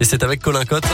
Et c'est avec Colin Cotte.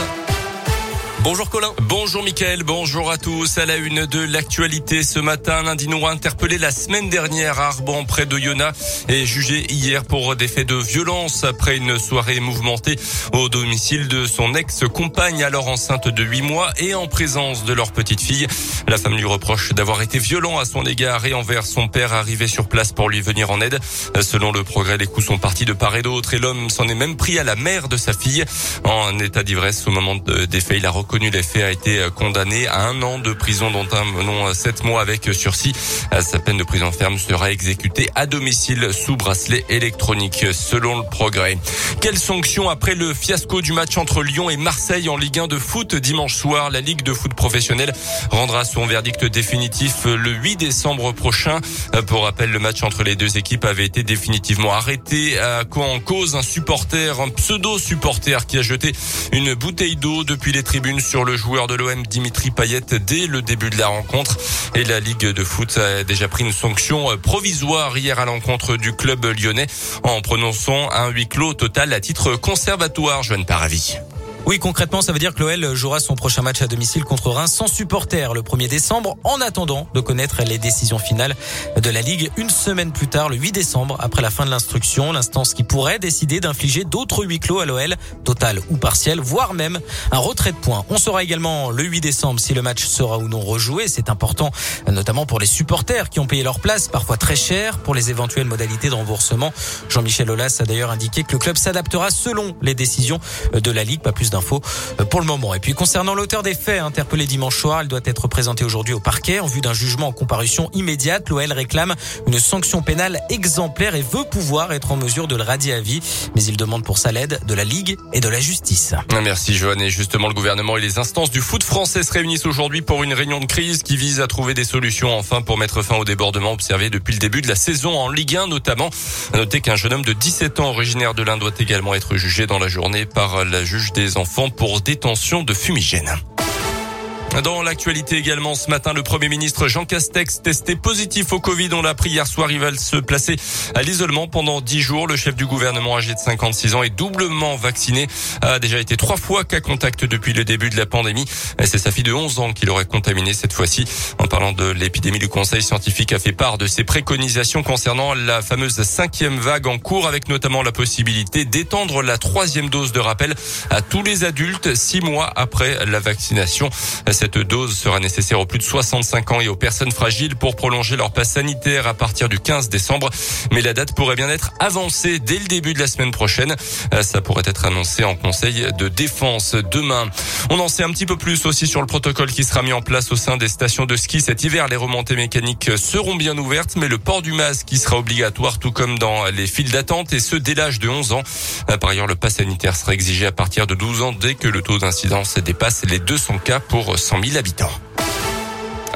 Bonjour Colin. Bonjour Mickaël, bonjour à tous. À la une de l'actualité ce matin, un indice interpellé la semaine dernière à Arban près de Yona et jugé hier pour des faits de violence après une soirée mouvementée au domicile de son ex-compagne alors enceinte de 8 mois et en présence de leur petite fille. La femme lui reproche d'avoir été violent à son égard et envers son père arrivé sur place pour lui venir en aide. Selon le progrès, les coups sont partis de part et d'autre et l'homme s'en est même pris à la mère de sa fille en état d'ivresse au moment des faits. Il a reconnu les faits, a été euh, condamné à un an de prison, dont un non euh, sept mois avec sursis. Euh, sa peine de prison ferme sera exécutée à domicile sous bracelet électronique, selon le progrès. Quelles sanctions après le fiasco du match entre Lyon et Marseille en Ligue 1 de foot dimanche soir? La Ligue de foot professionnelle rendra son verdict définitif le 8 décembre prochain. Pour rappel, le match entre les deux équipes avait été définitivement arrêté en cause un supporter, un pseudo-supporter qui a jeté une bouteille d'eau depuis les tribunes sur le joueur de l'OM Dimitri Payet dès le début de la rencontre. Et la Ligue de foot a déjà pris une sanction provisoire hier à l'encontre du club lyonnais en prononçant un huis clos total à titre conservatoire, Joanne Paravi. Oui, concrètement, ça veut dire que l'OL jouera son prochain match à domicile contre Reims sans supporter le 1er décembre, en attendant de connaître les décisions finales de la Ligue une semaine plus tard, le 8 décembre, après la fin de l'instruction, l'instance qui pourrait décider d'infliger d'autres huis clos à l'OL, total ou partiel, voire même un retrait de points. On saura également le 8 décembre si le match sera ou non rejoué. C'est important, notamment pour les supporters qui ont payé leur place, parfois très cher, pour les éventuelles modalités de remboursement. Jean-Michel Aulas a d'ailleurs indiqué que le club s'adaptera selon les décisions de la Ligue. Pas plus infos euh, pour le moment. Et puis concernant l'auteur des faits interpellé dimanche soir, elle doit être présentée aujourd'hui au parquet en vue d'un jugement en comparution immédiate. L'OL réclame une sanction pénale exemplaire et veut pouvoir être en mesure de le radier à vie. Mais il demande pour ça l'aide de la Ligue et de la justice. Merci Joanne. Et justement, le gouvernement et les instances du foot français se réunissent aujourd'hui pour une réunion de crise qui vise à trouver des solutions enfin pour mettre fin au débordement observé depuis le début de la saison en Ligue 1 notamment. Notez qu'un jeune homme de 17 ans originaire de l'Inde doit également être jugé dans la journée par la juge des enfants pour détention de fumigène. Dans l'actualité également ce matin, le Premier ministre Jean Castex testé positif au Covid. On l'a appris hier soir. Il va se placer à l'isolement pendant 10 jours. Le chef du gouvernement âgé de 56 ans est doublement vacciné. A déjà été trois fois cas contact depuis le début de la pandémie. C'est sa fille de 11 ans qui l'aurait contaminé cette fois-ci. En parlant de l'épidémie, le conseil scientifique a fait part de ses préconisations concernant la fameuse cinquième vague en cours avec notamment la possibilité d'étendre la troisième dose de rappel à tous les adultes six mois après la vaccination. Dose sera nécessaire aux plus de 65 ans et aux personnes fragiles pour prolonger leur passe sanitaire à partir du 15 décembre. Mais la date pourrait bien être avancée dès le début de la semaine prochaine. Euh, ça pourrait être annoncé en conseil de défense demain. On en sait un petit peu plus aussi sur le protocole qui sera mis en place au sein des stations de ski cet hiver. Les remontées mécaniques seront bien ouvertes, mais le port du masque qui sera obligatoire tout comme dans les files d'attente et ce dès l'âge de 11 ans. Euh, par ailleurs, le pass sanitaire sera exigé à partir de 12 ans dès que le taux d'incidence dépasse les 200 cas pour 100 000 habitants.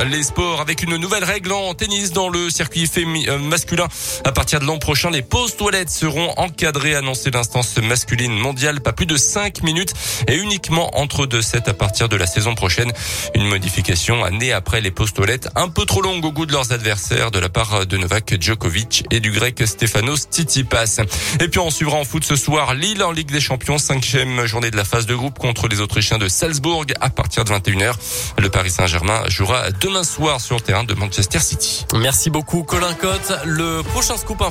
Les sports avec une nouvelle règle en tennis dans le circuit euh, masculin. À partir de l'an prochain, les pauses toilettes seront encadrées, annoncé l'instance masculine mondiale. Pas plus de 5 minutes et uniquement entre deux sets à partir de la saison prochaine. Une modification année après les pauses toilettes un peu trop longues au goût de leurs adversaires de la part de Novak Djokovic et du grec Stefanos Tsitsipas. Et puis on suivra en foot ce soir Lille en Ligue des Champions, cinquième journée de la phase de groupe contre les Autrichiens de Salzbourg à partir de 21h. Le Paris Saint-Germain jouera demain soir sur le terrain de Manchester City. Merci beaucoup Colin Cotte. Le prochain scoop